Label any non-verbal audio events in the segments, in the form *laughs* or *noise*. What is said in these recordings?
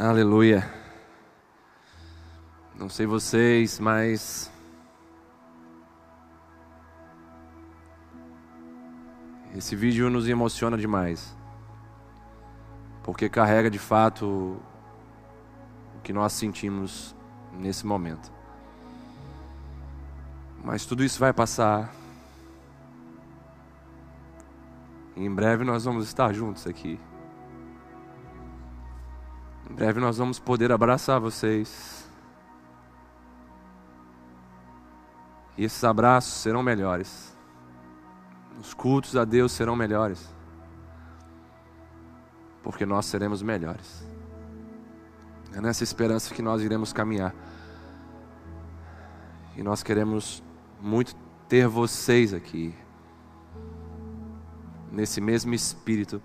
Aleluia. Não sei vocês, mas esse vídeo nos emociona demais. Porque carrega de fato o que nós sentimos nesse momento. Mas tudo isso vai passar. E em breve nós vamos estar juntos aqui. Breve nós vamos poder abraçar vocês. E esses abraços serão melhores. Os cultos a Deus serão melhores. Porque nós seremos melhores. É nessa esperança que nós iremos caminhar. E nós queremos muito ter vocês aqui. Nesse mesmo espírito.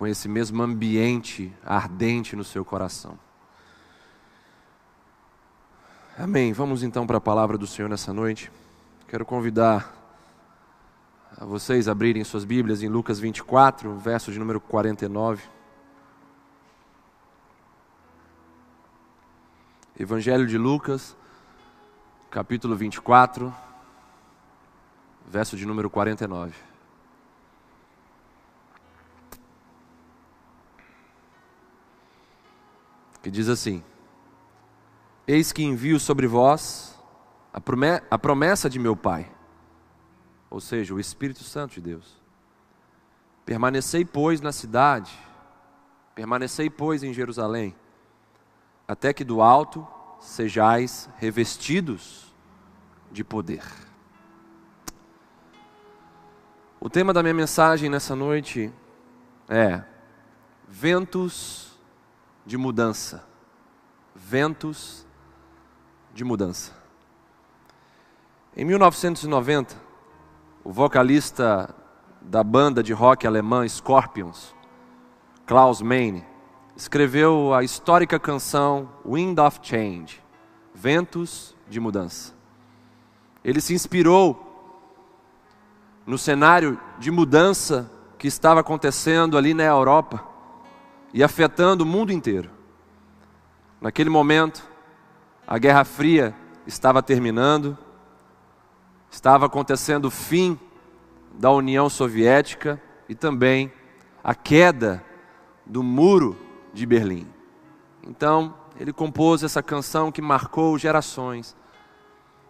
Com esse mesmo ambiente ardente no seu coração. Amém. Vamos então para a palavra do Senhor nessa noite. Quero convidar a vocês a abrirem suas Bíblias em Lucas 24, verso de número 49. Evangelho de Lucas, capítulo 24, verso de número 49. Que diz assim: Eis que envio sobre vós a promessa de meu Pai, ou seja, o Espírito Santo de Deus. Permanecei, pois, na cidade, permanecei, pois, em Jerusalém até que do alto sejais revestidos de poder. O tema da minha mensagem nessa noite é ventos de mudança. Ventos de mudança. Em 1990, o vocalista da banda de rock alemã Scorpions, Klaus Meine, escreveu a histórica canção Wind of Change Ventos de Mudança. Ele se inspirou no cenário de mudança que estava acontecendo ali na Europa e afetando o mundo inteiro. Naquele momento, a Guerra Fria estava terminando, estava acontecendo o fim da União Soviética e também a queda do muro de Berlim. Então, ele compôs essa canção que marcou gerações,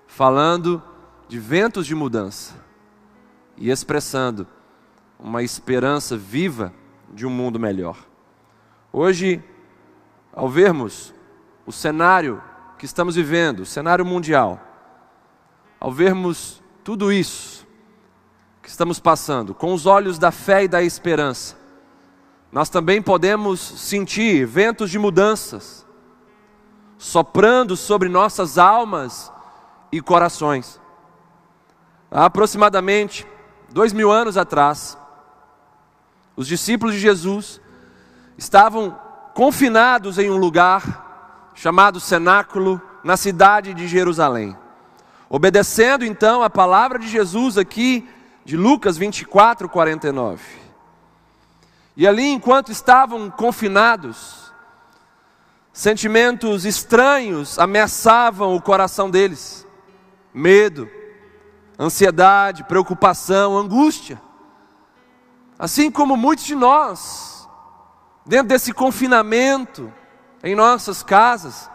falando de ventos de mudança e expressando uma esperança viva de um mundo melhor. Hoje, ao vermos o cenário que estamos vivendo, o cenário mundial, ao vermos tudo isso que estamos passando, com os olhos da fé e da esperança, nós também podemos sentir ventos de mudanças soprando sobre nossas almas e corações. Há aproximadamente dois mil anos atrás, os discípulos de Jesus estavam confinados em um lugar chamado cenáculo na cidade de Jerusalém. Obedecendo então a palavra de Jesus aqui de Lucas 24, 49. E ali, enquanto estavam confinados, sentimentos estranhos ameaçavam o coração deles: medo, ansiedade, preocupação, angústia. Assim como muitos de nós, dentro desse confinamento, em nossas casas,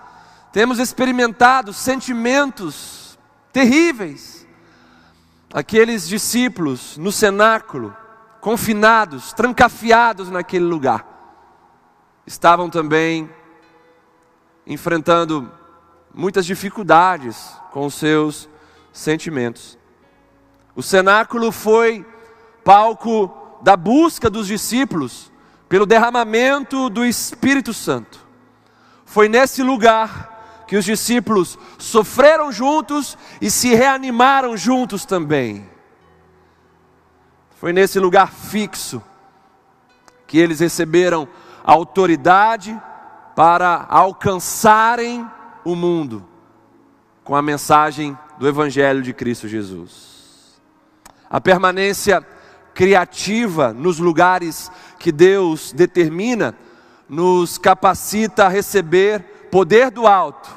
temos experimentado sentimentos terríveis. Aqueles discípulos no cenáculo, confinados, trancafiados naquele lugar, estavam também enfrentando muitas dificuldades com os seus sentimentos. O cenáculo foi palco da busca dos discípulos pelo derramamento do Espírito Santo. Foi nesse lugar que os discípulos sofreram juntos e se reanimaram juntos também. Foi nesse lugar fixo que eles receberam autoridade para alcançarem o mundo com a mensagem do Evangelho de Cristo Jesus. A permanência criativa nos lugares que Deus determina, nos capacita a receber poder do alto,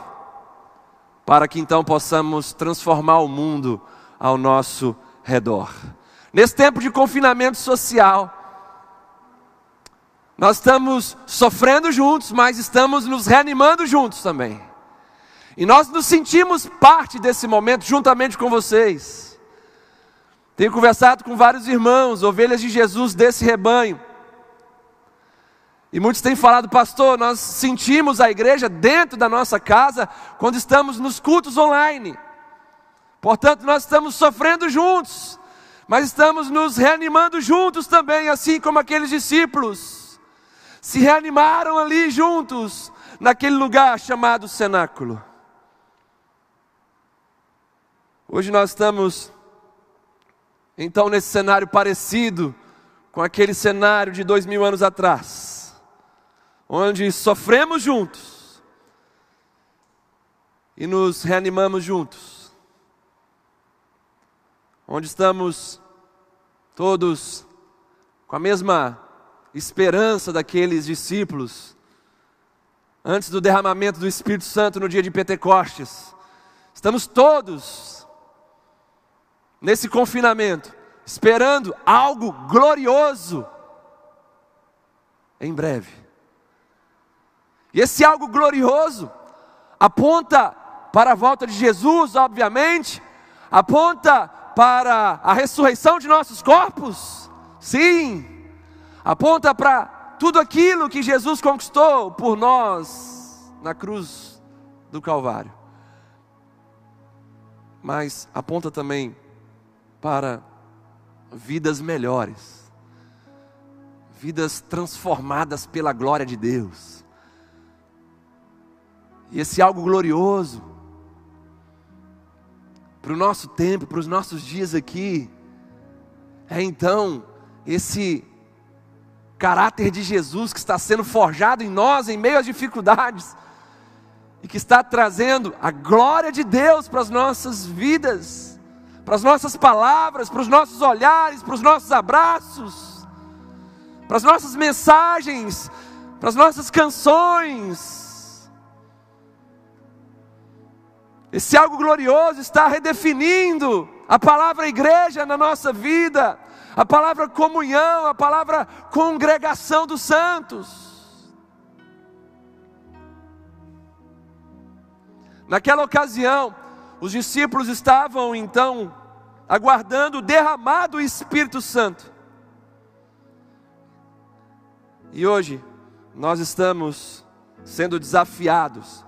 para que então possamos transformar o mundo ao nosso redor. Nesse tempo de confinamento social, nós estamos sofrendo juntos, mas estamos nos reanimando juntos também. E nós nos sentimos parte desse momento juntamente com vocês. Tenho conversado com vários irmãos, ovelhas de Jesus desse rebanho. E muitos têm falado, pastor, nós sentimos a igreja dentro da nossa casa quando estamos nos cultos online. Portanto, nós estamos sofrendo juntos, mas estamos nos reanimando juntos também, assim como aqueles discípulos se reanimaram ali juntos, naquele lugar chamado cenáculo. Hoje nós estamos, então, nesse cenário parecido com aquele cenário de dois mil anos atrás onde sofremos juntos e nos reanimamos juntos, onde estamos todos com a mesma esperança daqueles discípulos antes do derramamento do Espírito Santo no dia de Pentecostes. Estamos todos nesse confinamento, esperando algo glorioso em breve. E esse algo glorioso aponta para a volta de Jesus, obviamente, aponta para a ressurreição de nossos corpos, sim, aponta para tudo aquilo que Jesus conquistou por nós na cruz do Calvário, mas aponta também para vidas melhores, vidas transformadas pela glória de Deus e esse algo glorioso para o nosso tempo, para os nossos dias aqui, é então esse caráter de Jesus que está sendo forjado em nós em meio às dificuldades e que está trazendo a glória de Deus para as nossas vidas, para as nossas palavras, para os nossos olhares, para os nossos abraços, para as nossas mensagens, para as nossas canções Esse algo glorioso está redefinindo a palavra igreja na nossa vida, a palavra comunhão, a palavra congregação dos santos. Naquela ocasião, os discípulos estavam então aguardando o derramado Espírito Santo. E hoje nós estamos sendo desafiados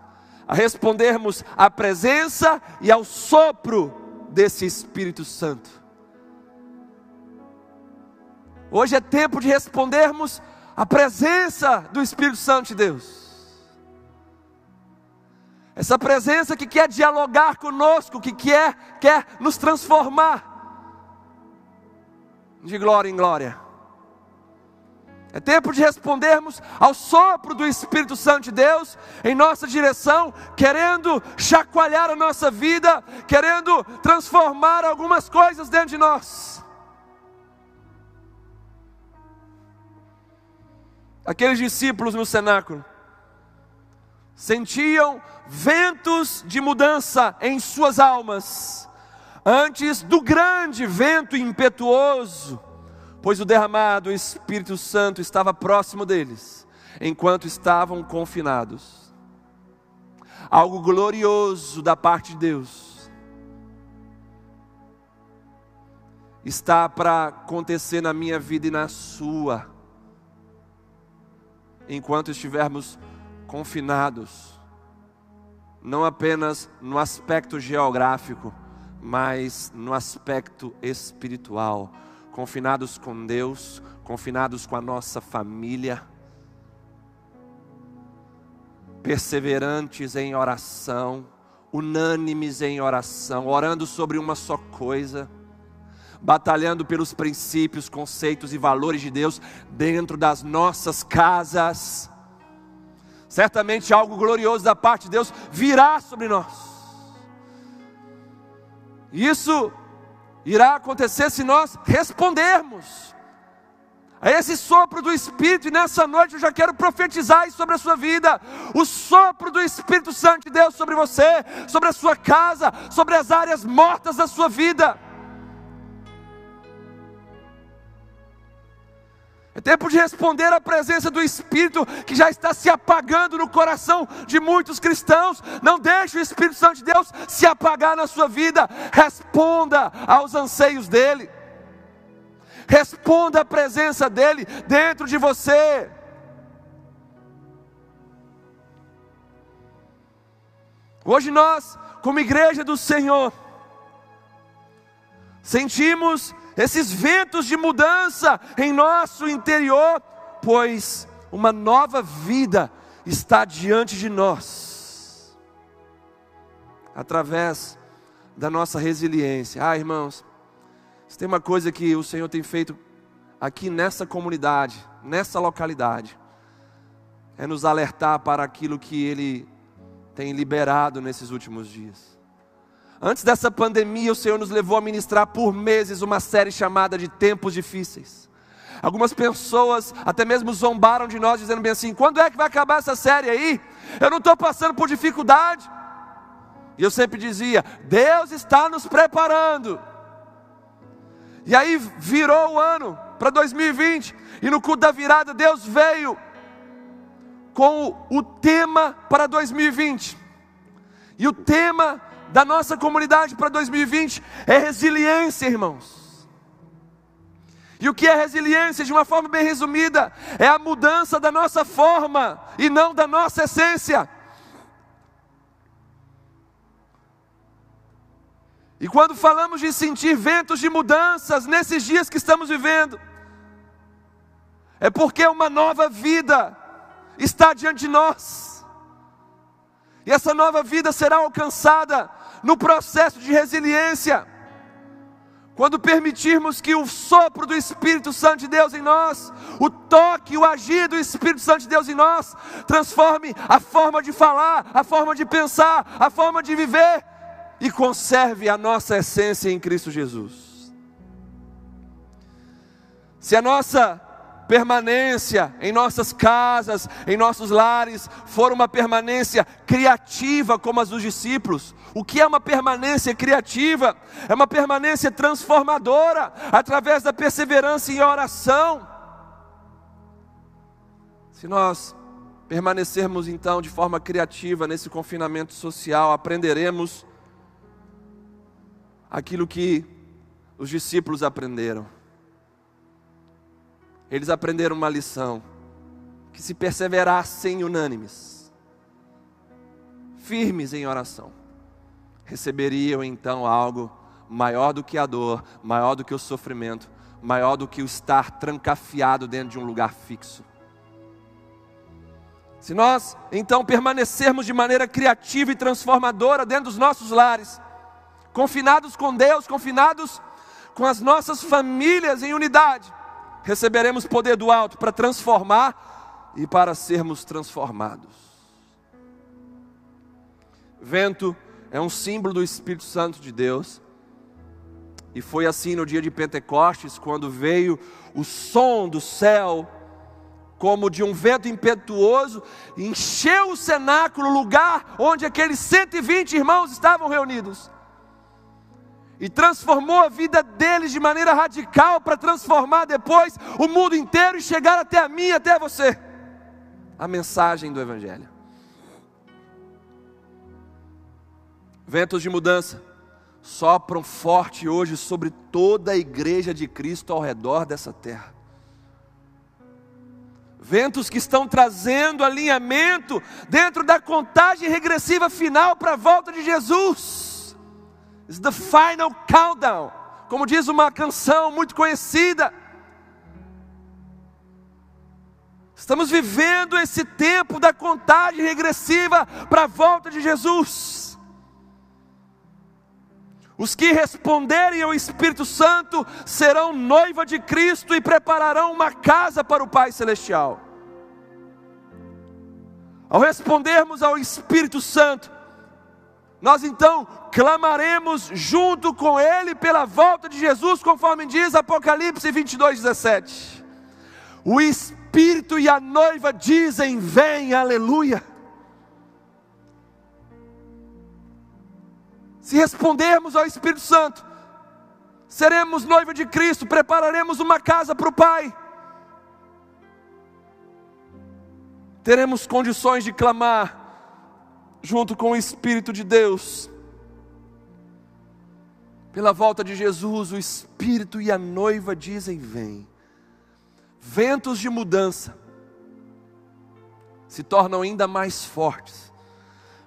a respondermos à presença e ao sopro desse Espírito Santo. Hoje é tempo de respondermos à presença do Espírito Santo de Deus. Essa presença que quer dialogar conosco, que quer, quer nos transformar de glória em glória. É tempo de respondermos ao sopro do Espírito Santo de Deus em nossa direção, querendo chacoalhar a nossa vida, querendo transformar algumas coisas dentro de nós. Aqueles discípulos no cenáculo sentiam ventos de mudança em suas almas, antes do grande vento impetuoso pois o derramado Espírito Santo estava próximo deles, enquanto estavam confinados. Algo glorioso da parte de Deus está para acontecer na minha vida e na sua, enquanto estivermos confinados, não apenas no aspecto geográfico, mas no aspecto espiritual confinados com Deus, confinados com a nossa família, perseverantes em oração, unânimes em oração, orando sobre uma só coisa, batalhando pelos princípios, conceitos e valores de Deus dentro das nossas casas. Certamente algo glorioso da parte de Deus virá sobre nós. Isso irá acontecer se nós respondermos a esse sopro do Espírito, e nessa noite eu já quero profetizar sobre a sua vida, o sopro do Espírito Santo de Deus sobre você, sobre a sua casa, sobre as áreas mortas da sua vida. É tempo de responder à presença do Espírito que já está se apagando no coração de muitos cristãos. Não deixe o Espírito Santo de Deus se apagar na sua vida. Responda aos anseios dele. Responda à presença dele dentro de você. Hoje nós, como igreja do Senhor, sentimos esses ventos de mudança em nosso interior, pois uma nova vida está diante de nós, através da nossa resiliência. Ah, irmãos, se tem uma coisa que o Senhor tem feito aqui nessa comunidade, nessa localidade, é nos alertar para aquilo que Ele tem liberado nesses últimos dias. Antes dessa pandemia, o Senhor nos levou a ministrar por meses uma série chamada de Tempos Difíceis. Algumas pessoas até mesmo zombaram de nós, dizendo bem assim: quando é que vai acabar essa série aí? Eu não estou passando por dificuldade. E eu sempre dizia: Deus está nos preparando. E aí virou o ano para 2020, e no culto da virada, Deus veio com o tema para 2020. E o tema da nossa comunidade para 2020 é resiliência, irmãos. E o que é resiliência, de uma forma bem resumida, é a mudança da nossa forma e não da nossa essência. E quando falamos de sentir ventos de mudanças nesses dias que estamos vivendo, é porque uma nova vida está diante de nós. E essa nova vida será alcançada no processo de resiliência. Quando permitirmos que o sopro do Espírito Santo de Deus em nós, o toque, o agir do Espírito Santo de Deus em nós, transforme a forma de falar, a forma de pensar, a forma de viver e conserve a nossa essência em Cristo Jesus. Se a nossa permanência em nossas casas, em nossos lares, for uma permanência criativa como as dos discípulos. O que é uma permanência criativa? É uma permanência transformadora, através da perseverança em oração. Se nós permanecermos então de forma criativa nesse confinamento social, aprenderemos aquilo que os discípulos aprenderam eles aprenderam uma lição: que se perseverassem unânimes, firmes em oração, receberiam então algo maior do que a dor, maior do que o sofrimento, maior do que o estar trancafiado dentro de um lugar fixo. Se nós então permanecermos de maneira criativa e transformadora dentro dos nossos lares, confinados com Deus, confinados com as nossas famílias em unidade, receberemos poder do alto para transformar e para sermos transformados. Vento é um símbolo do Espírito Santo de Deus. E foi assim no dia de Pentecostes, quando veio o som do céu, como de um vento impetuoso, encheu o cenáculo, o lugar onde aqueles 120 irmãos estavam reunidos e transformou a vida deles de maneira radical para transformar depois o mundo inteiro e chegar até a mim, até você. A mensagem do Evangelho. Ventos de mudança sopram forte hoje sobre toda a igreja de Cristo ao redor dessa terra. Ventos que estão trazendo alinhamento dentro da contagem regressiva final para a volta de Jesus. It's the final countdown. Como diz uma canção muito conhecida. Estamos vivendo esse tempo da contagem regressiva para a volta de Jesus. Os que responderem ao Espírito Santo serão noiva de Cristo e prepararão uma casa para o Pai Celestial. Ao respondermos ao Espírito Santo, nós então clamaremos junto com Ele pela volta de Jesus, conforme diz Apocalipse 22, 17. O Espírito e a noiva dizem: Vem, aleluia. Se respondermos ao Espírito Santo, seremos noiva de Cristo, prepararemos uma casa para o Pai. Teremos condições de clamar junto com o Espírito de Deus. Pela volta de Jesus, o Espírito e a noiva dizem: Vem. Ventos de mudança se tornam ainda mais fortes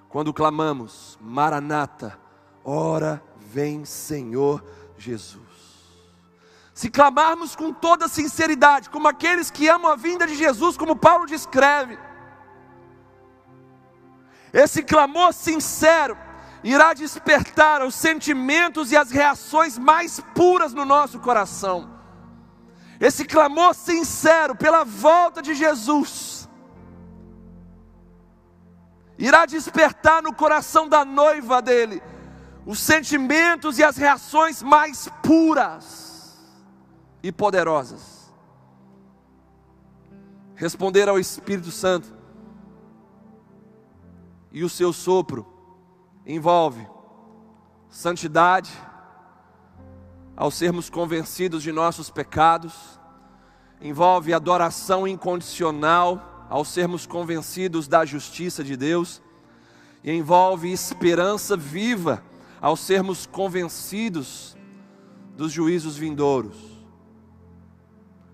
quando clamamos: Maranata, ora vem Senhor Jesus. Se clamarmos com toda sinceridade, como aqueles que amam a vinda de Jesus, como Paulo descreve, esse clamor sincero irá despertar os sentimentos e as reações mais puras no nosso coração. Esse clamor sincero pela volta de Jesus irá despertar no coração da noiva dele os sentimentos e as reações mais puras e poderosas. Responder ao Espírito Santo e o seu sopro envolve santidade, ao sermos convencidos de nossos pecados, envolve adoração incondicional, ao sermos convencidos da justiça de Deus, e envolve esperança viva, ao sermos convencidos dos juízos vindouros.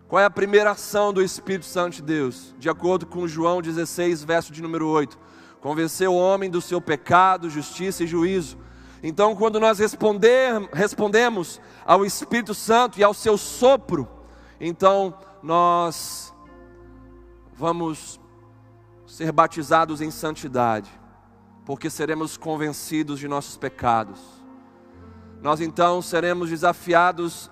Qual é a primeira ação do Espírito Santo de Deus? De acordo com João 16, verso de número 8 convencer o homem do seu pecado, justiça e juízo. Então, quando nós responder, respondemos ao Espírito Santo e ao seu sopro, então nós vamos ser batizados em santidade, porque seremos convencidos de nossos pecados. Nós então seremos desafiados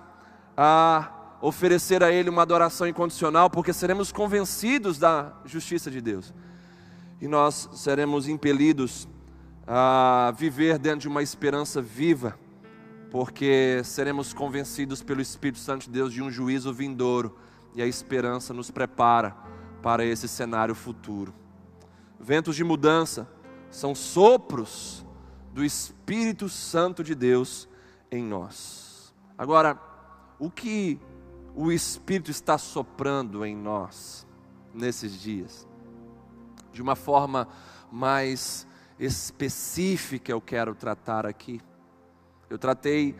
a oferecer a Ele uma adoração incondicional, porque seremos convencidos da justiça de Deus e nós seremos impelidos a viver dentro de uma esperança viva, porque seremos convencidos pelo Espírito Santo de Deus de um juízo vindouro e a esperança nos prepara para esse cenário futuro. Ventos de mudança são sopros do Espírito Santo de Deus em nós. Agora, o que o Espírito está soprando em nós nesses dias? De uma forma mais específica eu quero tratar aqui. Eu tratei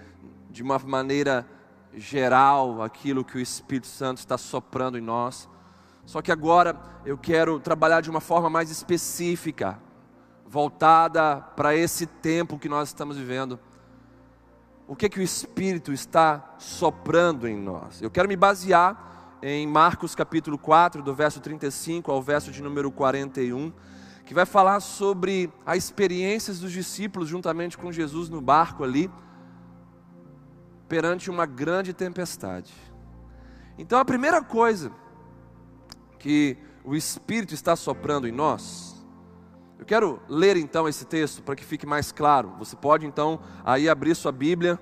de uma maneira geral aquilo que o Espírito Santo está soprando em nós. Só que agora eu quero trabalhar de uma forma mais específica, voltada para esse tempo que nós estamos vivendo. O que que o Espírito está soprando em nós? Eu quero me basear em Marcos capítulo 4, do verso 35 ao verso de número 41, que vai falar sobre as experiências dos discípulos juntamente com Jesus no barco ali, perante uma grande tempestade. Então a primeira coisa que o Espírito está soprando em nós, eu quero ler então esse texto para que fique mais claro. Você pode então aí abrir sua Bíblia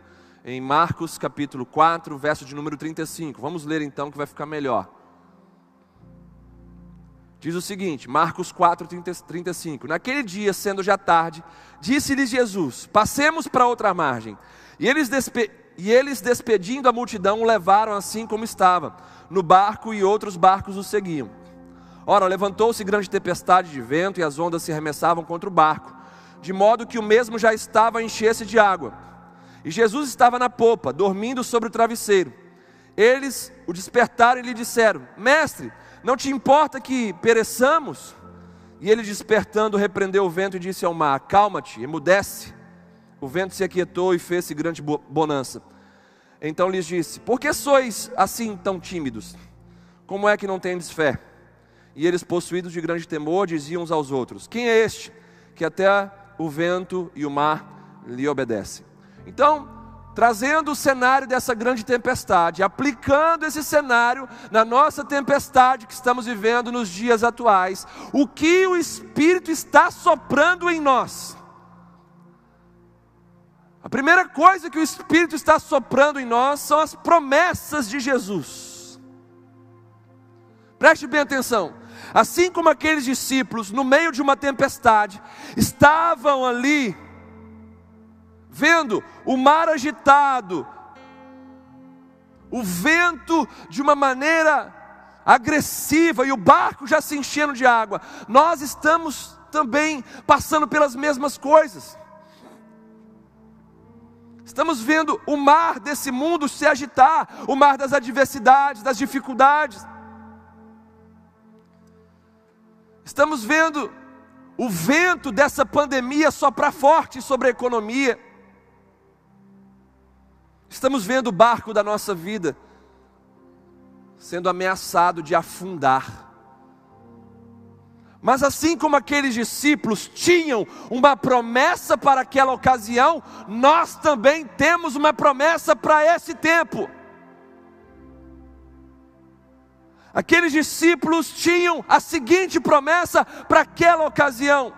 em Marcos capítulo 4, verso de número 35. Vamos ler então que vai ficar melhor. Diz o seguinte, Marcos 4, 35. Naquele dia, sendo já tarde, disse-lhes Jesus: Passemos para outra margem. E eles, despe... e eles, despedindo a multidão, o levaram assim como estava, no barco, e outros barcos o seguiam. Ora, levantou-se grande tempestade de vento, e as ondas se arremessavam contra o barco, de modo que o mesmo já estava a encher-se de água. E Jesus estava na popa, dormindo sobre o travesseiro. Eles o despertaram e lhe disseram: Mestre, não te importa que pereçamos? E ele, despertando, repreendeu o vento e disse ao mar: Calma-te, emudece. O vento se aquietou e fez-se grande bonança. Então lhes disse: Por que sois assim tão tímidos? Como é que não tendes fé? E eles, possuídos de grande temor, diziam uns aos outros: Quem é este que até o vento e o mar lhe obedecem? Então, trazendo o cenário dessa grande tempestade, aplicando esse cenário na nossa tempestade que estamos vivendo nos dias atuais, o que o Espírito está soprando em nós? A primeira coisa que o Espírito está soprando em nós são as promessas de Jesus. Preste bem atenção. Assim como aqueles discípulos, no meio de uma tempestade, estavam ali, vendo o mar agitado, o vento de uma maneira agressiva e o barco já se enchendo de água, nós estamos também passando pelas mesmas coisas. Estamos vendo o mar desse mundo se agitar, o mar das adversidades, das dificuldades. Estamos vendo o vento dessa pandemia soprar forte sobre a economia. Estamos vendo o barco da nossa vida sendo ameaçado de afundar. Mas assim como aqueles discípulos tinham uma promessa para aquela ocasião, nós também temos uma promessa para esse tempo. Aqueles discípulos tinham a seguinte promessa para aquela ocasião.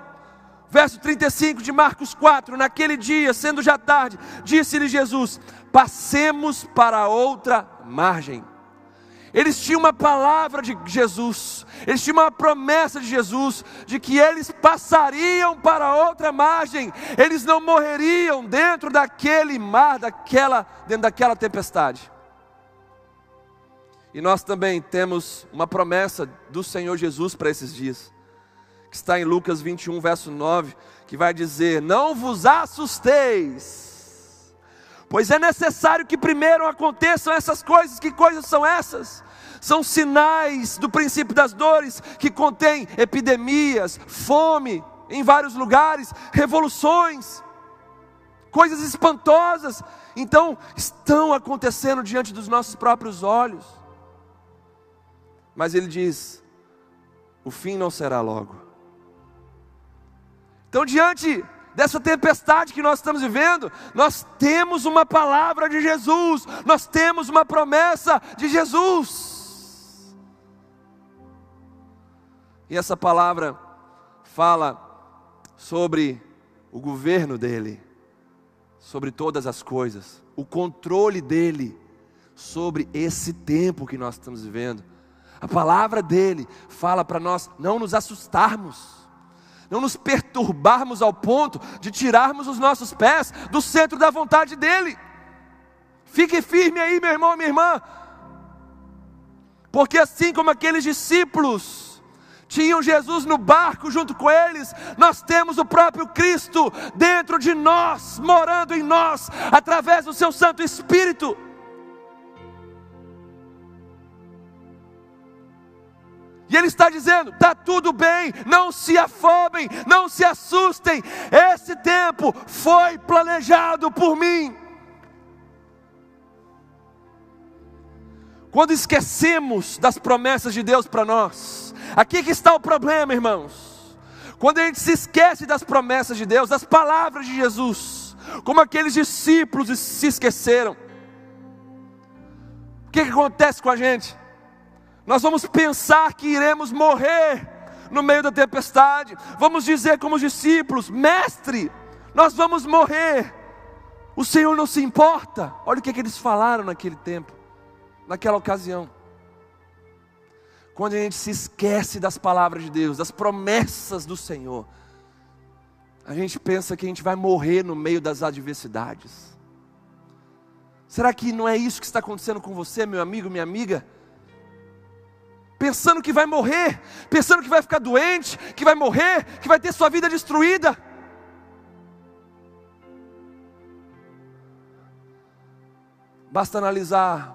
Verso 35 de Marcos 4: Naquele dia, sendo já tarde, disse-lhe Jesus: Passemos para outra margem. Eles tinham uma palavra de Jesus, eles tinham uma promessa de Jesus, de que eles passariam para outra margem, eles não morreriam dentro daquele mar, daquela, dentro daquela tempestade. E nós também temos uma promessa do Senhor Jesus para esses dias, que está em Lucas 21, verso 9, que vai dizer: Não vos assusteis, pois é necessário que primeiro aconteçam essas coisas. Que coisas são essas? são sinais do princípio das dores que contém epidemias, fome em vários lugares, revoluções, coisas espantosas. Então, estão acontecendo diante dos nossos próprios olhos. Mas ele diz: o fim não será logo. Então, diante dessa tempestade que nós estamos vivendo, nós temos uma palavra de Jesus, nós temos uma promessa de Jesus. E essa palavra fala sobre o governo dele, sobre todas as coisas, o controle dele sobre esse tempo que nós estamos vivendo. A palavra dele fala para nós não nos assustarmos, não nos perturbarmos ao ponto de tirarmos os nossos pés do centro da vontade dele. Fique firme aí, meu irmão, minha irmã, porque assim como aqueles discípulos, tinham Jesus no barco junto com eles, nós temos o próprio Cristo dentro de nós, morando em nós, através do seu Santo Espírito. E Ele está dizendo: está tudo bem, não se afobem, não se assustem, esse tempo foi planejado por mim. Quando esquecemos das promessas de Deus para nós, Aqui que está o problema, irmãos. Quando a gente se esquece das promessas de Deus, das palavras de Jesus, como aqueles discípulos se esqueceram. O que, que acontece com a gente? Nós vamos pensar que iremos morrer no meio da tempestade. Vamos dizer como os discípulos: Mestre, nós vamos morrer. O Senhor não se importa. Olha o que, que eles falaram naquele tempo, naquela ocasião. Quando a gente se esquece das palavras de Deus, das promessas do Senhor, a gente pensa que a gente vai morrer no meio das adversidades. Será que não é isso que está acontecendo com você, meu amigo, minha amiga? Pensando que vai morrer, pensando que vai ficar doente, que vai morrer, que vai ter sua vida destruída. Basta analisar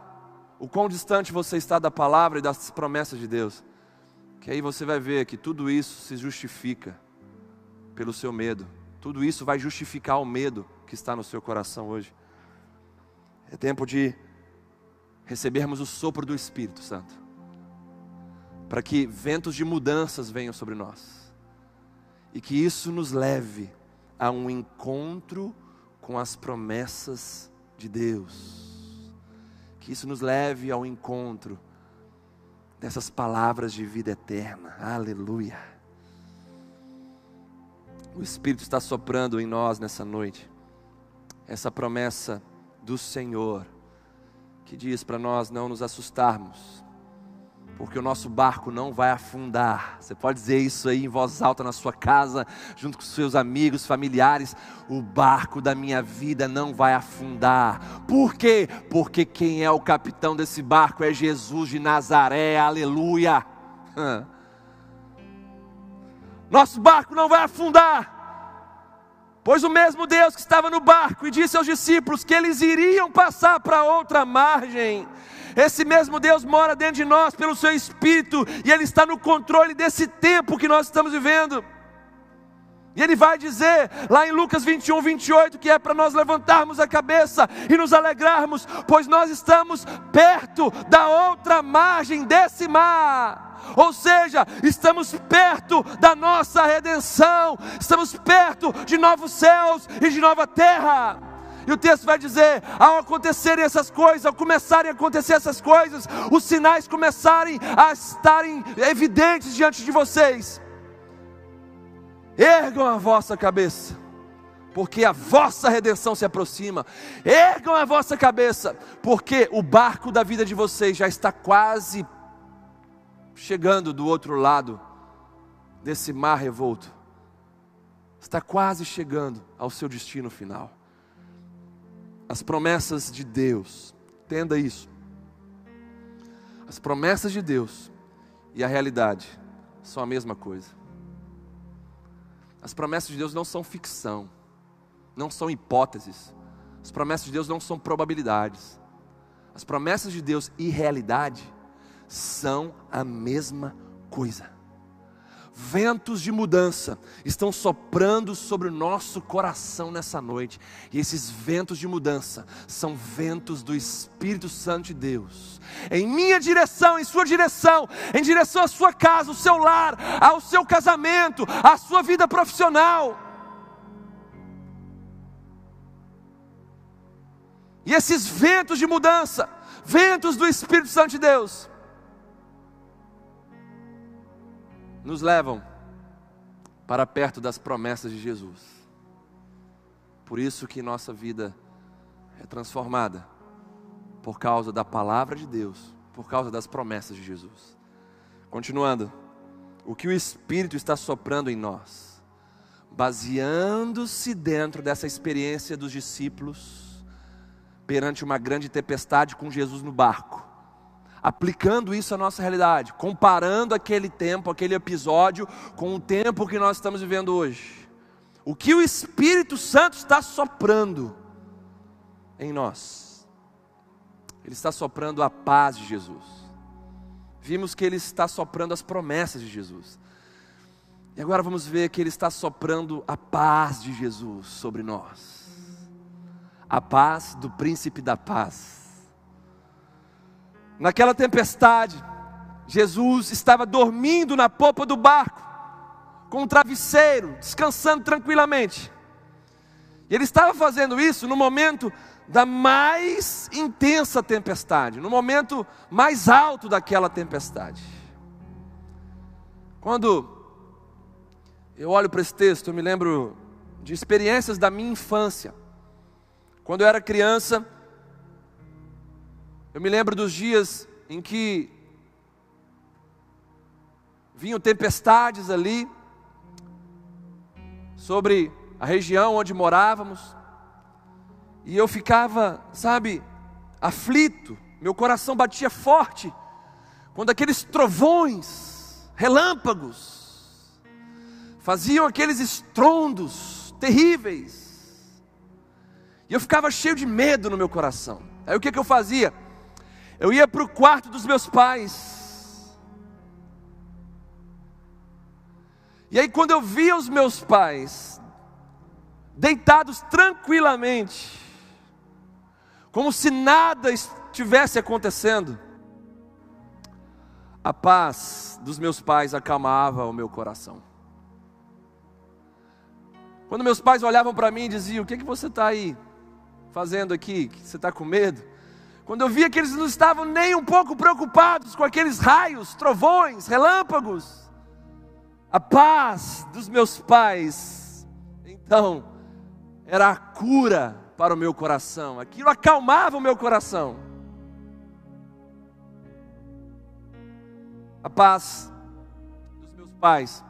o quão distante você está da palavra e das promessas de Deus, que aí você vai ver que tudo isso se justifica pelo seu medo, tudo isso vai justificar o medo que está no seu coração hoje. É tempo de recebermos o sopro do Espírito Santo, para que ventos de mudanças venham sobre nós, e que isso nos leve a um encontro com as promessas de Deus que isso nos leve ao encontro dessas palavras de vida eterna. Aleluia. O Espírito está soprando em nós nessa noite. essa promessa do Senhor, que diz para nós não nos assustarmos, porque o nosso barco não vai afundar. Você pode dizer isso aí em voz alta na sua casa, junto com seus amigos, familiares. O barco da minha vida não vai afundar. Por quê? Porque quem é o capitão desse barco é Jesus de Nazaré. Aleluia. Nosso barco não vai afundar. Pois o mesmo Deus que estava no barco e disse aos discípulos que eles iriam passar para outra margem, esse mesmo Deus mora dentro de nós pelo seu Espírito e Ele está no controle desse tempo que nós estamos vivendo. E ele vai dizer lá em Lucas 21, 28, que é para nós levantarmos a cabeça e nos alegrarmos, pois nós estamos perto da outra margem desse mar. Ou seja, estamos perto da nossa redenção, estamos perto de novos céus e de nova terra. E o texto vai dizer: ao acontecerem essas coisas, ao começarem a acontecer essas coisas, os sinais começarem a estarem evidentes diante de vocês. Ergam a vossa cabeça, porque a vossa redenção se aproxima. Ergam a vossa cabeça, porque o barco da vida de vocês já está quase chegando do outro lado desse mar revolto. Está quase chegando ao seu destino final. As promessas de Deus, entenda isso. As promessas de Deus e a realidade são a mesma coisa. As promessas de Deus não são ficção, não são hipóteses. As promessas de Deus não são probabilidades. As promessas de Deus e realidade são a mesma coisa ventos de mudança estão soprando sobre o nosso coração nessa noite. E esses ventos de mudança são ventos do Espírito Santo de Deus. Em minha direção, em sua direção, em direção à sua casa, ao seu lar, ao seu casamento, à sua vida profissional. E esses ventos de mudança, ventos do Espírito Santo de Deus, nos levam para perto das promessas de Jesus. Por isso que nossa vida é transformada por causa da palavra de Deus, por causa das promessas de Jesus. Continuando, o que o Espírito está soprando em nós, baseando-se dentro dessa experiência dos discípulos perante uma grande tempestade com Jesus no barco aplicando isso à nossa realidade, comparando aquele tempo, aquele episódio com o tempo que nós estamos vivendo hoje. O que o Espírito Santo está soprando em nós? Ele está soprando a paz de Jesus. Vimos que ele está soprando as promessas de Jesus. E agora vamos ver que ele está soprando a paz de Jesus sobre nós. A paz do príncipe da paz Naquela tempestade, Jesus estava dormindo na popa do barco, com um travesseiro, descansando tranquilamente. E ele estava fazendo isso no momento da mais intensa tempestade, no momento mais alto daquela tempestade. Quando eu olho para esse texto, eu me lembro de experiências da minha infância. Quando eu era criança, eu me lembro dos dias em que vinham tempestades ali sobre a região onde morávamos, e eu ficava, sabe, aflito, meu coração batia forte, quando aqueles trovões, relâmpagos, faziam aqueles estrondos terríveis, e eu ficava cheio de medo no meu coração. Aí o que, que eu fazia? Eu ia para o quarto dos meus pais. E aí, quando eu via os meus pais deitados tranquilamente, como se nada estivesse acontecendo, a paz dos meus pais acalmava o meu coração. Quando meus pais olhavam para mim e diziam: O que, é que você está aí fazendo aqui? Você está com medo? Quando eu via que eles não estavam nem um pouco preocupados com aqueles raios, trovões, relâmpagos, a paz dos meus pais, então, era a cura para o meu coração, aquilo acalmava o meu coração. A paz dos meus pais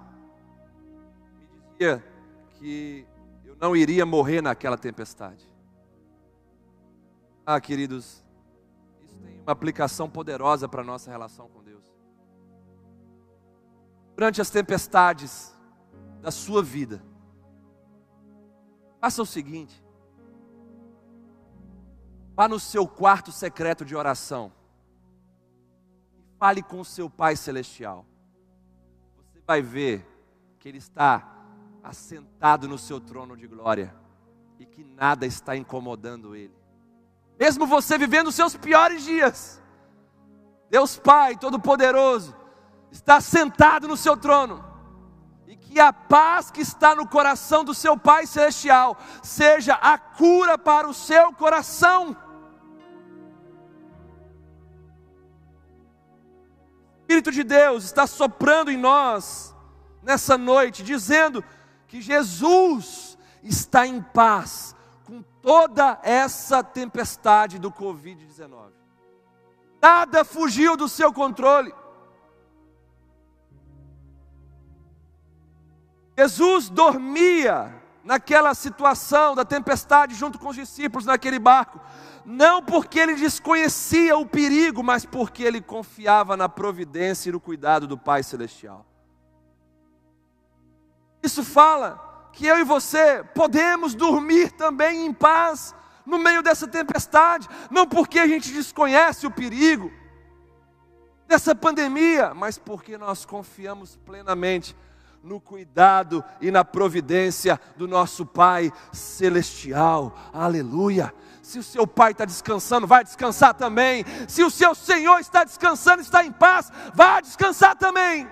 me dizia que eu não iria morrer naquela tempestade. Ah, queridos, uma aplicação poderosa para a nossa relação com Deus. Durante as tempestades da sua vida, faça o seguinte: vá no seu quarto secreto de oração e fale com o seu Pai Celestial. Você vai ver que Ele está assentado no seu trono de glória e que nada está incomodando Ele mesmo você vivendo os seus piores dias, Deus Pai Todo-Poderoso está sentado no seu trono, e que a paz que está no coração do seu Pai Celestial seja a cura para o seu coração. O Espírito de Deus está soprando em nós nessa noite, dizendo que Jesus está em paz toda essa tempestade do Covid-19. Nada fugiu do seu controle. Jesus dormia naquela situação da tempestade junto com os discípulos naquele barco, não porque ele desconhecia o perigo, mas porque ele confiava na providência e no cuidado do Pai Celestial. Isso fala que eu e você podemos dormir também em paz no meio dessa tempestade, não porque a gente desconhece o perigo dessa pandemia, mas porque nós confiamos plenamente no cuidado e na providência do nosso Pai Celestial. Aleluia! Se o seu pai está descansando, vai descansar também. Se o seu Senhor está descansando, está em paz, vai descansar também.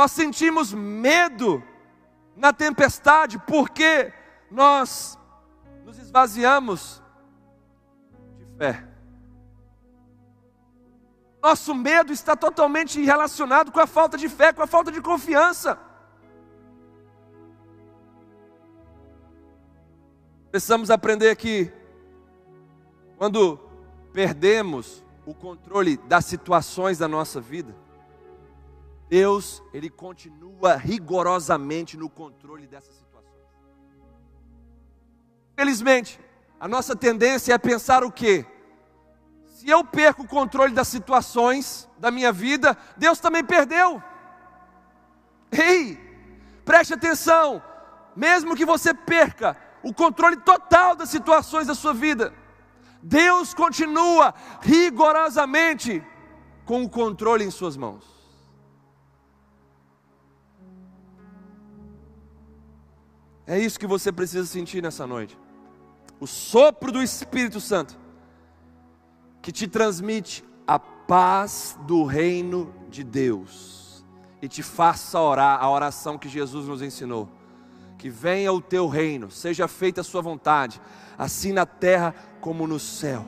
Nós sentimos medo na tempestade porque nós nos esvaziamos de fé. Nosso medo está totalmente relacionado com a falta de fé, com a falta de confiança. Precisamos aprender que, quando perdemos o controle das situações da nossa vida, Deus, ele continua rigorosamente no controle dessas situações. Felizmente, a nossa tendência é pensar o quê? Se eu perco o controle das situações da minha vida, Deus também perdeu. Ei, preste atenção, mesmo que você perca o controle total das situações da sua vida, Deus continua rigorosamente com o controle em suas mãos. É isso que você precisa sentir nessa noite. O sopro do Espírito Santo, que te transmite a paz do reino de Deus e te faça orar a oração que Jesus nos ensinou. Que venha o teu reino, seja feita a sua vontade, assim na terra como no céu.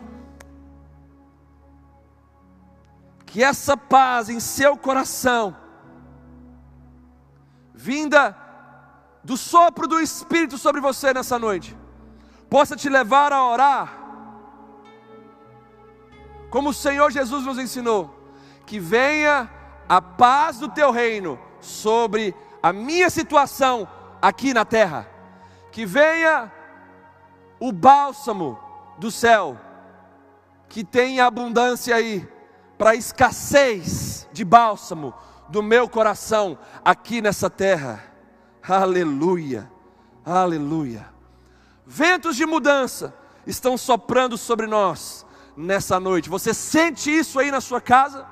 Que essa paz em seu coração, vinda do sopro do Espírito sobre você nessa noite, possa te levar a orar, como o Senhor Jesus nos ensinou, que venha a paz do teu reino sobre a minha situação aqui na terra, que venha o bálsamo do céu, que tenha abundância aí, para escassez de bálsamo do meu coração aqui nessa terra Aleluia, aleluia. Ventos de mudança estão soprando sobre nós nessa noite. Você sente isso aí na sua casa?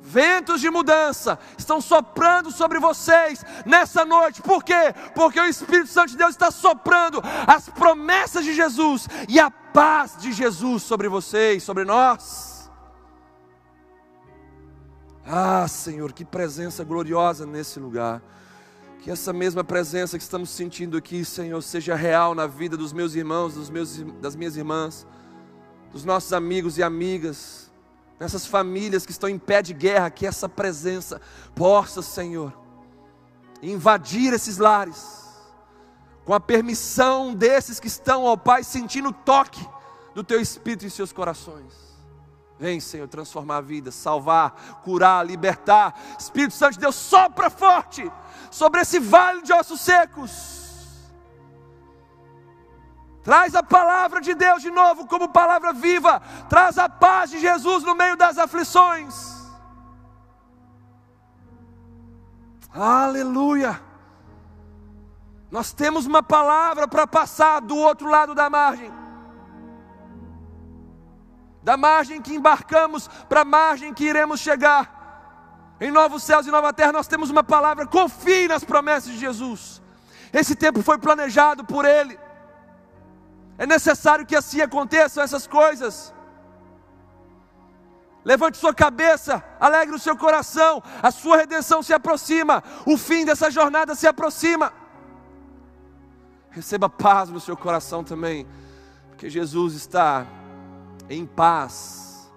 Ventos de mudança estão soprando sobre vocês nessa noite. Por quê? Porque o Espírito Santo de Deus está soprando as promessas de Jesus e a paz de Jesus sobre vocês, sobre nós. Ah, Senhor, que presença gloriosa nesse lugar. Que essa mesma presença que estamos sentindo aqui, Senhor, seja real na vida dos meus irmãos, dos meus, das minhas irmãs, dos nossos amigos e amigas, nessas famílias que estão em pé de guerra, que essa presença possa, Senhor, invadir esses lares, com a permissão desses que estão, ó Pai, sentindo o toque do Teu Espírito em seus corações. Vem, Senhor, transformar a vida, salvar, curar, libertar. Espírito Santo de Deus, sopra forte sobre esse vale de ossos secos. Traz a palavra de Deus de novo como palavra viva. Traz a paz de Jesus no meio das aflições. Aleluia. Nós temos uma palavra para passar do outro lado da margem. Da margem que embarcamos para a margem que iremos chegar. Em novos céus e nova terra, nós temos uma palavra. Confie nas promessas de Jesus. Esse tempo foi planejado por Ele. É necessário que assim aconteçam essas coisas. Levante sua cabeça, alegre o seu coração, a sua redenção se aproxima, o fim dessa jornada se aproxima. Receba paz no seu coração também, porque Jesus está em paz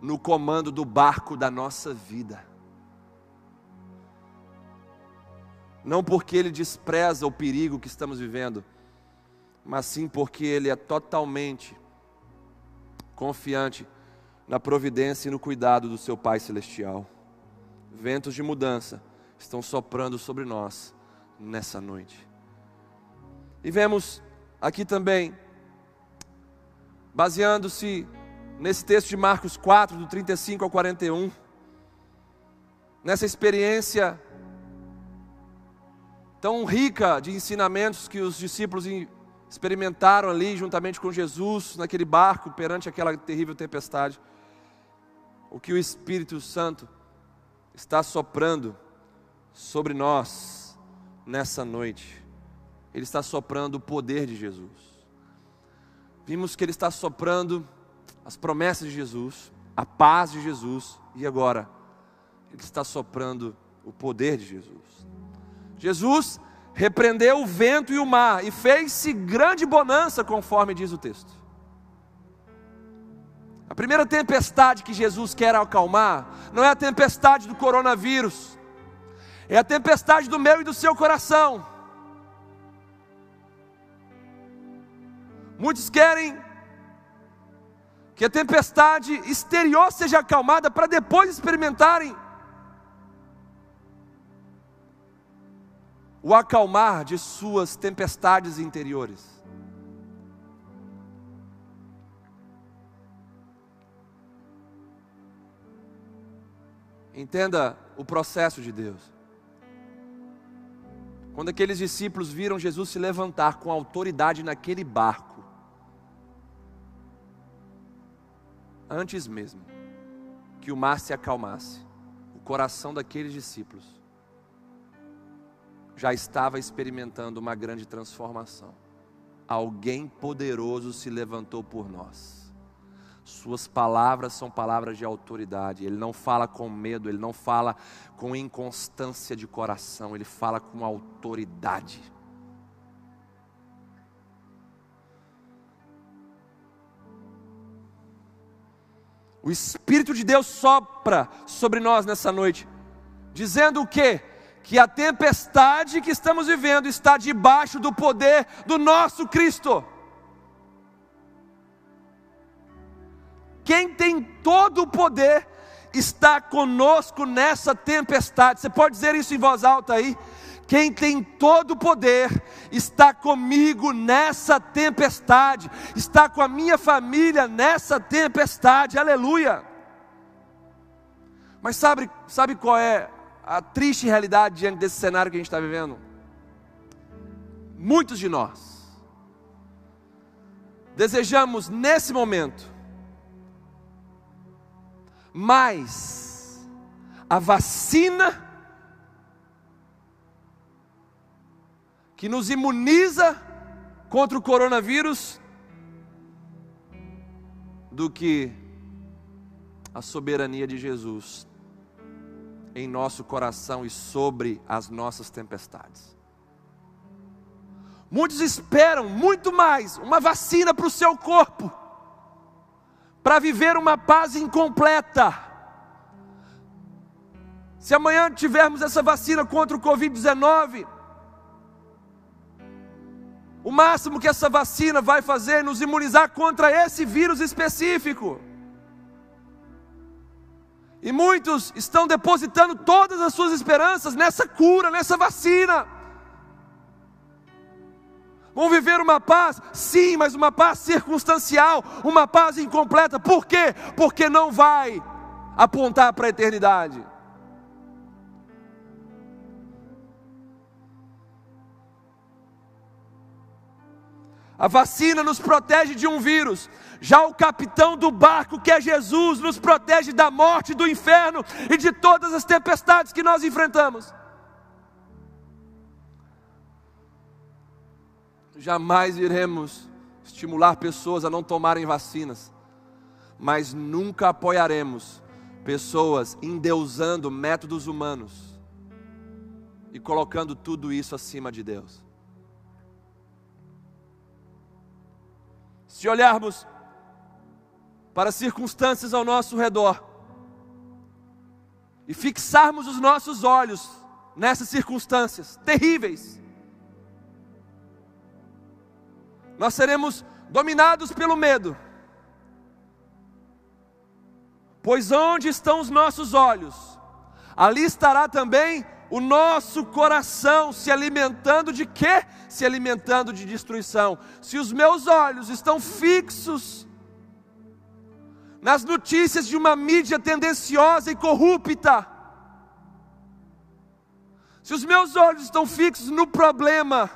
no comando do barco da nossa vida. Não porque Ele despreza o perigo que estamos vivendo, mas sim porque ele é totalmente confiante na providência e no cuidado do seu Pai Celestial. Ventos de mudança estão soprando sobre nós nessa noite. E vemos aqui também, baseando-se nesse texto de Marcos 4, do 35 ao 41, nessa experiência tão rica de ensinamentos que os discípulos experimentaram ali juntamente com Jesus naquele barco perante aquela terrível tempestade. O que o Espírito Santo está soprando sobre nós nessa noite. Ele está soprando o poder de Jesus. Vimos que ele está soprando as promessas de Jesus, a paz de Jesus e agora ele está soprando o poder de Jesus. Jesus repreendeu o vento e o mar, e fez-se grande bonança, conforme diz o texto. A primeira tempestade que Jesus quer acalmar não é a tempestade do coronavírus, é a tempestade do meu e do seu coração. Muitos querem que a tempestade exterior seja acalmada para depois experimentarem o acalmar de suas tempestades interiores. Entenda o processo de Deus. Quando aqueles discípulos viram Jesus se levantar com autoridade naquele barco, antes mesmo que o mar se acalmasse, o coração daqueles discípulos já estava experimentando uma grande transformação. Alguém poderoso se levantou por nós. Suas palavras são palavras de autoridade. Ele não fala com medo, ele não fala com inconstância de coração, ele fala com autoridade. O Espírito de Deus sopra sobre nós nessa noite, dizendo o que? que a tempestade que estamos vivendo está debaixo do poder do nosso Cristo. Quem tem todo o poder está conosco nessa tempestade. Você pode dizer isso em voz alta aí? Quem tem todo o poder está comigo nessa tempestade, está com a minha família nessa tempestade, aleluia. Mas sabe, sabe qual é a triste realidade diante desse cenário que a gente está vivendo? Muitos de nós desejamos nesse momento mais a vacina que nos imuniza contra o coronavírus do que a soberania de Jesus em nosso coração e sobre as nossas tempestades. Muitos esperam muito mais uma vacina para o seu corpo, para viver uma paz incompleta, Se amanhã tivermos essa vacina contra o Covid-19, o máximo que essa vacina vai fazer é nos imunizar contra esse vírus específico. E muitos estão depositando todas as suas esperanças nessa cura, nessa vacina. Vão viver uma paz? Sim, mas uma paz circunstancial, uma paz incompleta. Por quê? Porque não vai apontar para a eternidade. A vacina nos protege de um vírus. Já o capitão do barco, que é Jesus, nos protege da morte, do inferno e de todas as tempestades que nós enfrentamos. Jamais iremos estimular pessoas a não tomarem vacinas, mas nunca apoiaremos pessoas endeusando métodos humanos e colocando tudo isso acima de Deus. Se olharmos para as circunstâncias ao nosso redor e fixarmos os nossos olhos nessas circunstâncias terríveis, nós seremos dominados pelo medo. Pois onde estão os nossos olhos, ali estará também o nosso coração se alimentando de quê? Se alimentando de destruição. Se os meus olhos estão fixos nas notícias de uma mídia tendenciosa e corrupta, se os meus olhos estão fixos no problema,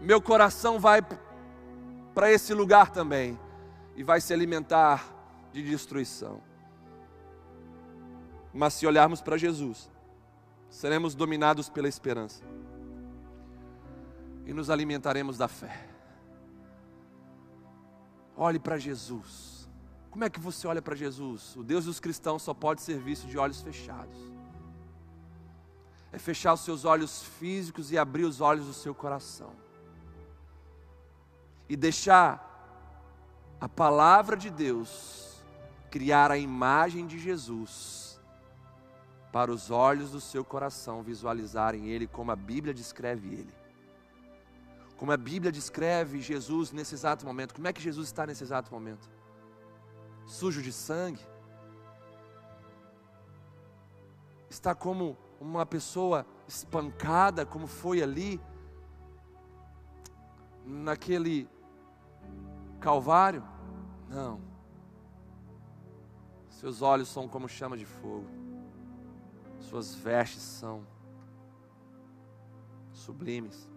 meu coração vai para esse lugar também e vai se alimentar de destruição. Mas se olharmos para Jesus, seremos dominados pela esperança e nos alimentaremos da fé. Olhe para Jesus. Como é que você olha para Jesus? O Deus dos cristãos só pode ser visto de olhos fechados. É fechar os seus olhos físicos e abrir os olhos do seu coração. E deixar a palavra de Deus criar a imagem de Jesus para os olhos do seu coração visualizarem Ele como a Bíblia descreve Ele. Como a Bíblia descreve Jesus nesse exato momento. Como é que Jesus está nesse exato momento? Sujo de sangue? Está como uma pessoa espancada, como foi ali, naquele Calvário? Não. Seus olhos são como chama de fogo. Suas vestes são sublimes.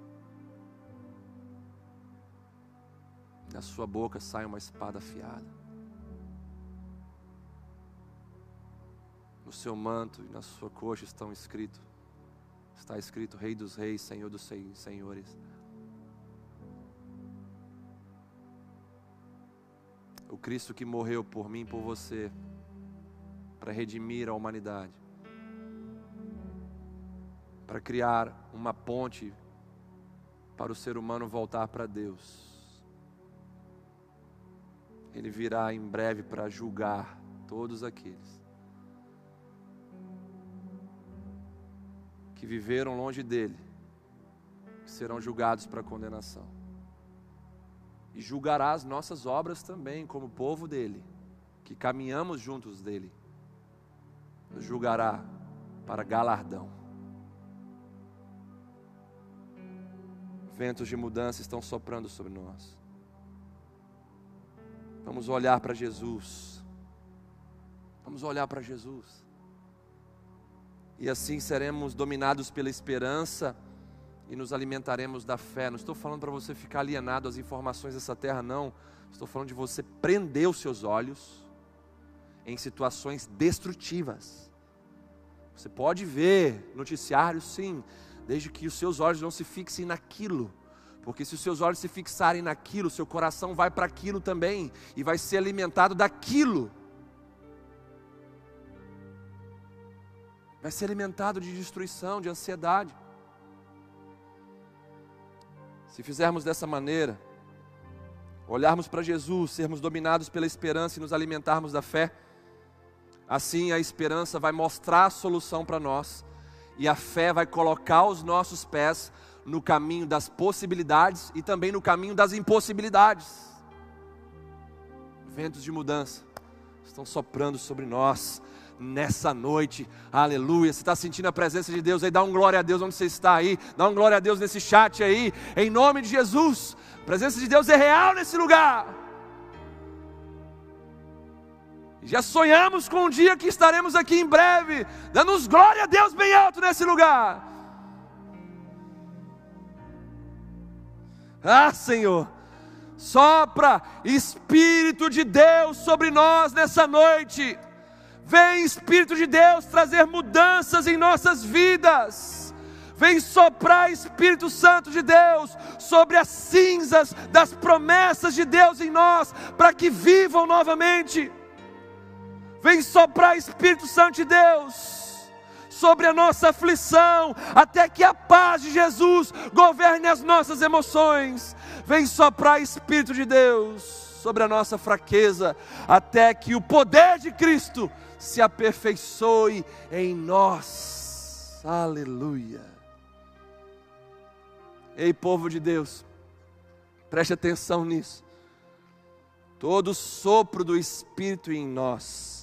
Da sua boca sai uma espada afiada. No seu manto e na sua coxa estão escritos, está escrito Rei dos Reis, Senhor dos Senhores. O Cristo que morreu por mim, por você, para redimir a humanidade para criar uma ponte para o ser humano voltar para Deus. Ele virá em breve para julgar todos aqueles que viveram longe dele, que serão julgados para condenação. E julgará as nossas obras também, como povo dele, que caminhamos juntos dele. Nos julgará para galardão. Ventos de mudança estão soprando sobre nós. Vamos olhar para Jesus. Vamos olhar para Jesus. E assim seremos dominados pela esperança e nos alimentaremos da fé. Não estou falando para você ficar alienado às informações dessa terra, não. Estou falando de você prender os seus olhos em situações destrutivas. Você pode ver noticiários, sim, desde que os seus olhos não se fixem naquilo. Porque se os seus olhos se fixarem naquilo, seu coração vai para aquilo também e vai ser alimentado daquilo. Vai ser alimentado de destruição, de ansiedade. Se fizermos dessa maneira, olharmos para Jesus, sermos dominados pela esperança e nos alimentarmos da fé, Assim a esperança vai mostrar a solução para nós e a fé vai colocar os nossos pés no caminho das possibilidades e também no caminho das impossibilidades. Ventos de mudança estão soprando sobre nós nessa noite, aleluia. Você está sentindo a presença de Deus aí? Dá um glória a Deus onde você está aí, dá um glória a Deus nesse chat aí, em nome de Jesus. A presença de Deus é real nesse lugar. Já sonhamos com um dia que estaremos aqui em breve, dando glória a Deus bem alto nesse lugar. Ah, Senhor, sopra Espírito de Deus sobre nós nessa noite. Vem, Espírito de Deus, trazer mudanças em nossas vidas. Vem soprar, Espírito Santo de Deus, sobre as cinzas das promessas de Deus em nós, para que vivam novamente. Vem soprar, Espírito Santo de Deus, sobre a nossa aflição, até que a paz de Jesus governe as nossas emoções. Vem soprar, Espírito de Deus, sobre a nossa fraqueza, até que o poder de Cristo se aperfeiçoe em nós. Aleluia. Ei, povo de Deus, preste atenção nisso. Todo sopro do Espírito em nós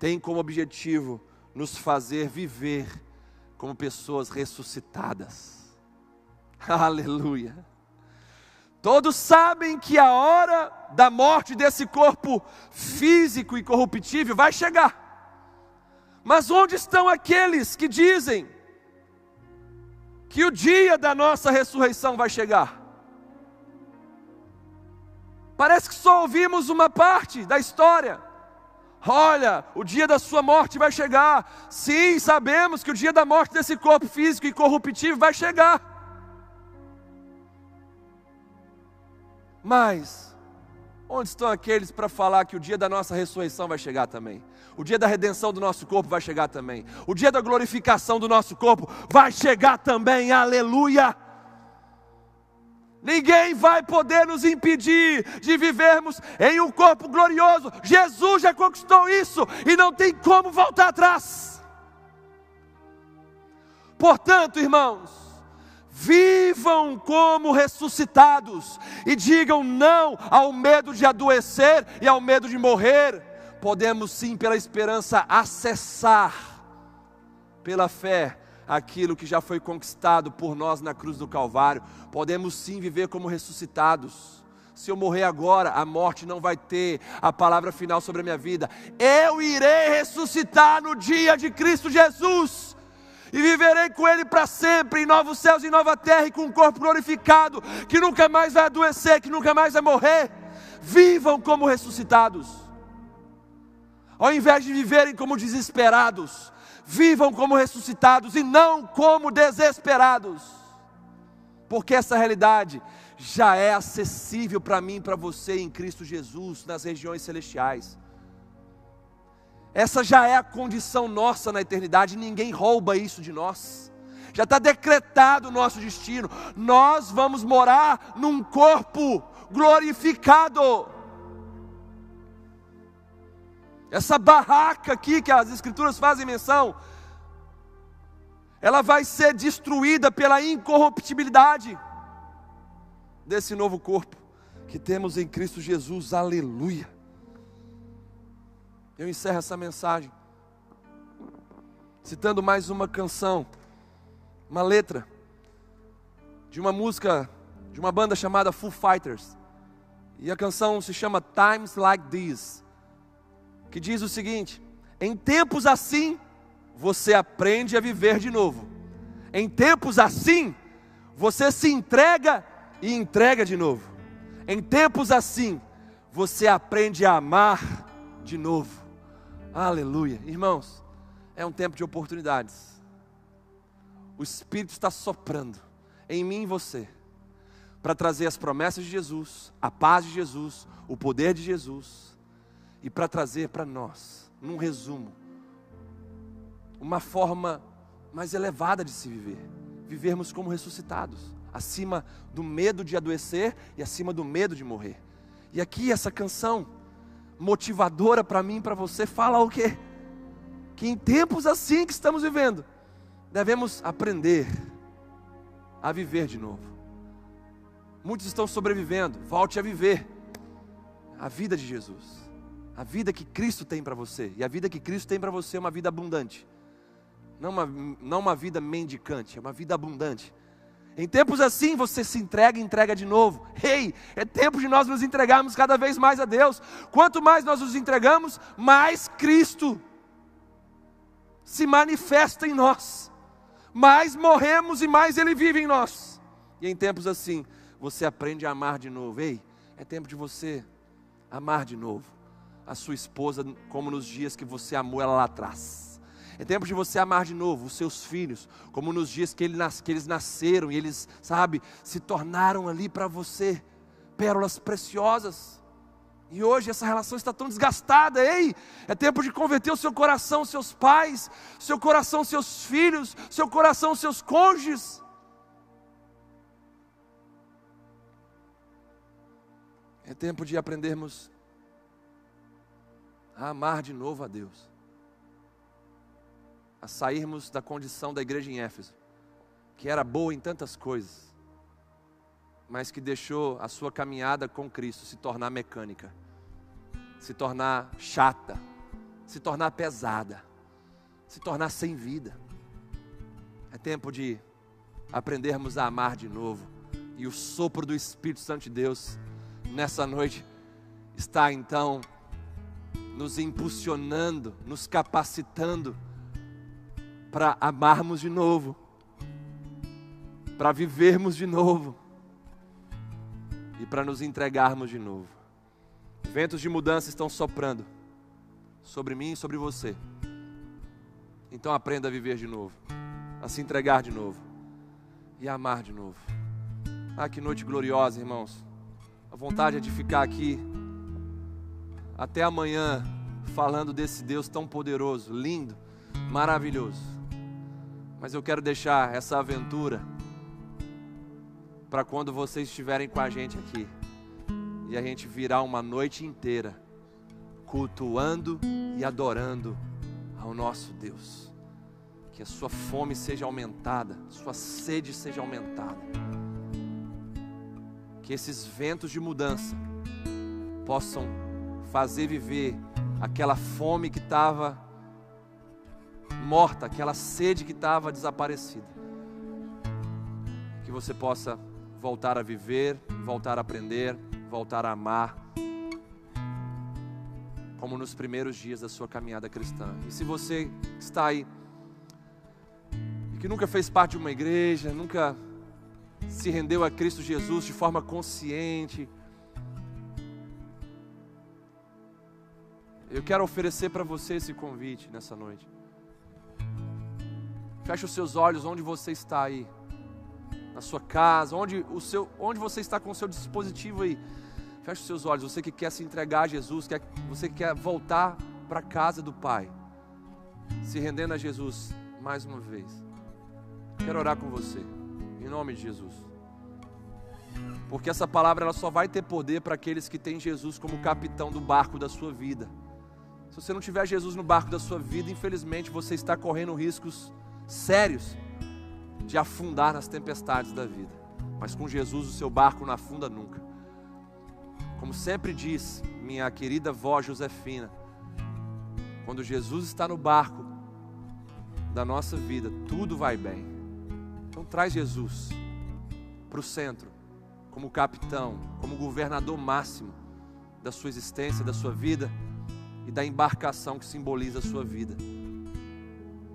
tem como objetivo nos fazer viver como pessoas ressuscitadas. *laughs* Aleluia. Todos sabem que a hora da morte desse corpo físico e corruptível vai chegar. Mas onde estão aqueles que dizem que o dia da nossa ressurreição vai chegar? Parece que só ouvimos uma parte da história. Olha, o dia da sua morte vai chegar. Sim, sabemos que o dia da morte desse corpo físico e corruptível vai chegar. Mas, onde estão aqueles para falar que o dia da nossa ressurreição vai chegar também? O dia da redenção do nosso corpo vai chegar também. O dia da glorificação do nosso corpo vai chegar também. Aleluia! Ninguém vai poder nos impedir de vivermos em um corpo glorioso. Jesus já conquistou isso e não tem como voltar atrás. Portanto, irmãos, vivam como ressuscitados e digam não ao medo de adoecer e ao medo de morrer. Podemos sim, pela esperança, acessar pela fé aquilo que já foi conquistado por nós na cruz do Calvário. Podemos sim viver como ressuscitados. Se eu morrer agora, a morte não vai ter a palavra final sobre a minha vida. Eu irei ressuscitar no dia de Cristo Jesus e viverei com Ele para sempre, em novos céus e nova terra, e com um corpo glorificado, que nunca mais vai adoecer, que nunca mais vai morrer. Vivam como ressuscitados, ao invés de viverem como desesperados, vivam como ressuscitados e não como desesperados, porque essa realidade já é acessível para mim para você em Cristo Jesus, nas regiões celestiais. Essa já é a condição nossa na eternidade, ninguém rouba isso de nós. Já está decretado o nosso destino. Nós vamos morar num corpo glorificado. Essa barraca aqui que as Escrituras fazem menção, ela vai ser destruída pela incorruptibilidade desse novo corpo que temos em Cristo Jesus, aleluia. Eu encerro essa mensagem citando mais uma canção, uma letra de uma música de uma banda chamada Foo Fighters. E a canção se chama Times Like These que diz o seguinte: em tempos assim, você aprende a viver de novo. Em tempos assim, você se entrega e entrega de novo. Em tempos assim, você aprende a amar de novo. Aleluia. Irmãos, é um tempo de oportunidades. O Espírito está soprando em mim e você para trazer as promessas de Jesus, a paz de Jesus, o poder de Jesus e para trazer para nós, num resumo, uma forma mais elevada de se viver, vivermos como ressuscitados, acima do medo de adoecer e acima do medo de morrer. E aqui essa canção motivadora para mim e para você fala o quê? que em tempos assim que estamos vivendo, devemos aprender a viver de novo. Muitos estão sobrevivendo, volte a viver a vida de Jesus, a vida que Cristo tem para você, e a vida que Cristo tem para você é uma vida abundante, não uma, não uma vida mendicante, é uma vida abundante. Em tempos assim você se entrega e entrega de novo. Ei, hey, é tempo de nós nos entregarmos cada vez mais a Deus. Quanto mais nós nos entregamos, mais Cristo se manifesta em nós. Mais morremos e mais Ele vive em nós. E em tempos assim, você aprende a amar de novo. Ei, é tempo de você amar de novo a sua esposa, como nos dias que você amou ela lá atrás. É tempo de você amar de novo os seus filhos, como nos dias que, eles nasceram e eles, sabe, se tornaram ali para você pérolas preciosas. E hoje essa relação está tão desgastada, ei! É tempo de converter o seu coração, seus pais, seu coração, seus filhos, seu coração, seus cônjuges. É tempo de aprendermos a amar de novo a Deus a sairmos da condição da igreja em Éfeso, que era boa em tantas coisas, mas que deixou a sua caminhada com Cristo se tornar mecânica, se tornar chata, se tornar pesada, se tornar sem vida. É tempo de aprendermos a amar de novo. E o sopro do Espírito Santo de Deus nessa noite está então nos impulsionando, nos capacitando para amarmos de novo, para vivermos de novo e para nos entregarmos de novo. Ventos de mudança estão soprando sobre mim e sobre você. Então aprenda a viver de novo, a se entregar de novo e a amar de novo. Ah, que noite gloriosa, irmãos. A vontade é de ficar aqui até amanhã falando desse Deus tão poderoso, lindo, maravilhoso. Mas eu quero deixar essa aventura para quando vocês estiverem com a gente aqui e a gente virar uma noite inteira cultuando e adorando ao nosso Deus. Que a sua fome seja aumentada, sua sede seja aumentada. Que esses ventos de mudança possam fazer viver aquela fome que estava morta, aquela sede que estava desaparecida. Que você possa voltar a viver, voltar a aprender, voltar a amar, como nos primeiros dias da sua caminhada cristã. E se você está aí que nunca fez parte de uma igreja, nunca se rendeu a Cristo Jesus de forma consciente, eu quero oferecer para você esse convite nessa noite. Feche os seus olhos onde você está aí. Na sua casa, onde, o seu, onde você está com o seu dispositivo aí. Feche os seus olhos. Você que quer se entregar a Jesus, quer, você que quer voltar para a casa do Pai. Se rendendo a Jesus mais uma vez. Quero orar com você. Em nome de Jesus. Porque essa palavra ela só vai ter poder para aqueles que têm Jesus como capitão do barco da sua vida. Se você não tiver Jesus no barco da sua vida, infelizmente você está correndo riscos sérios de afundar nas tempestades da vida. Mas com Jesus o seu barco não afunda nunca. Como sempre diz minha querida vó Josefina, quando Jesus está no barco da nossa vida, tudo vai bem. Então traz Jesus para o centro, como capitão, como governador máximo da sua existência, da sua vida e da embarcação que simboliza a sua vida.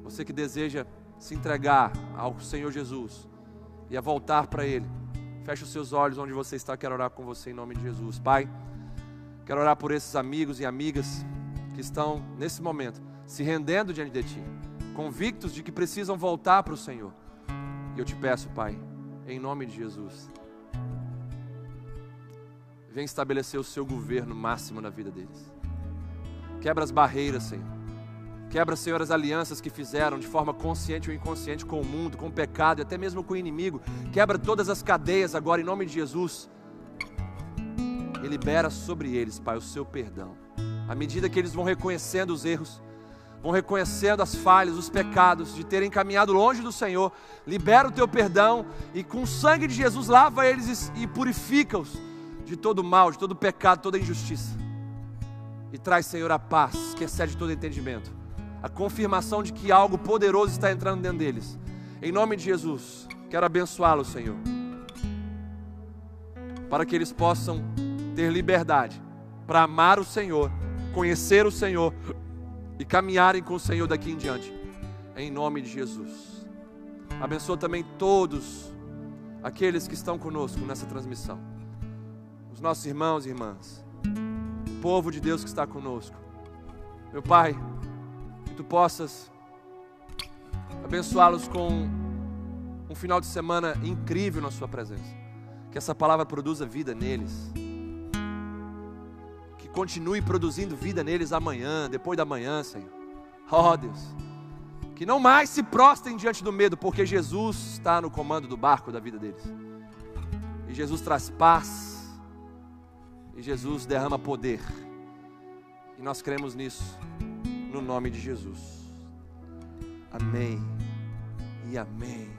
Você que deseja se entregar ao Senhor Jesus e a voltar para Ele. Feche os seus olhos onde você está, quero orar com você em nome de Jesus. Pai, quero orar por esses amigos e amigas que estão nesse momento se rendendo diante de Ti, convictos de que precisam voltar para o Senhor. E eu te peço, Pai, em nome de Jesus, vem estabelecer o seu governo máximo na vida deles. Quebra as barreiras, Senhor Quebra, Senhor, as alianças que fizeram de forma consciente ou inconsciente com o mundo, com o pecado e até mesmo com o inimigo. Quebra todas as cadeias agora em nome de Jesus. E libera sobre eles, Pai, o seu perdão. À medida que eles vão reconhecendo os erros, vão reconhecendo as falhas, os pecados, de terem caminhado longe do Senhor. Libera o teu perdão e com o sangue de Jesus lava eles e purifica-os de todo mal, de todo pecado, toda injustiça. E traz, Senhor, a paz que excede todo entendimento. A confirmação de que algo poderoso está entrando dentro deles. Em nome de Jesus, quero abençoá-los, Senhor. Para que eles possam ter liberdade para amar o Senhor, conhecer o Senhor e caminharem com o Senhor daqui em diante. Em nome de Jesus. Abençoa também todos aqueles que estão conosco nessa transmissão. Os nossos irmãos e irmãs. Povo de Deus que está conosco. Meu Pai, que tu possas abençoá-los com um final de semana incrível na Sua presença. Que essa palavra produza vida neles continue produzindo vida neles amanhã, depois da manhã, Senhor. Oh Deus, que não mais se prostrem diante do medo, porque Jesus está no comando do barco da vida deles. E Jesus traz paz, e Jesus derrama poder. E nós cremos nisso, no nome de Jesus. Amém e amém.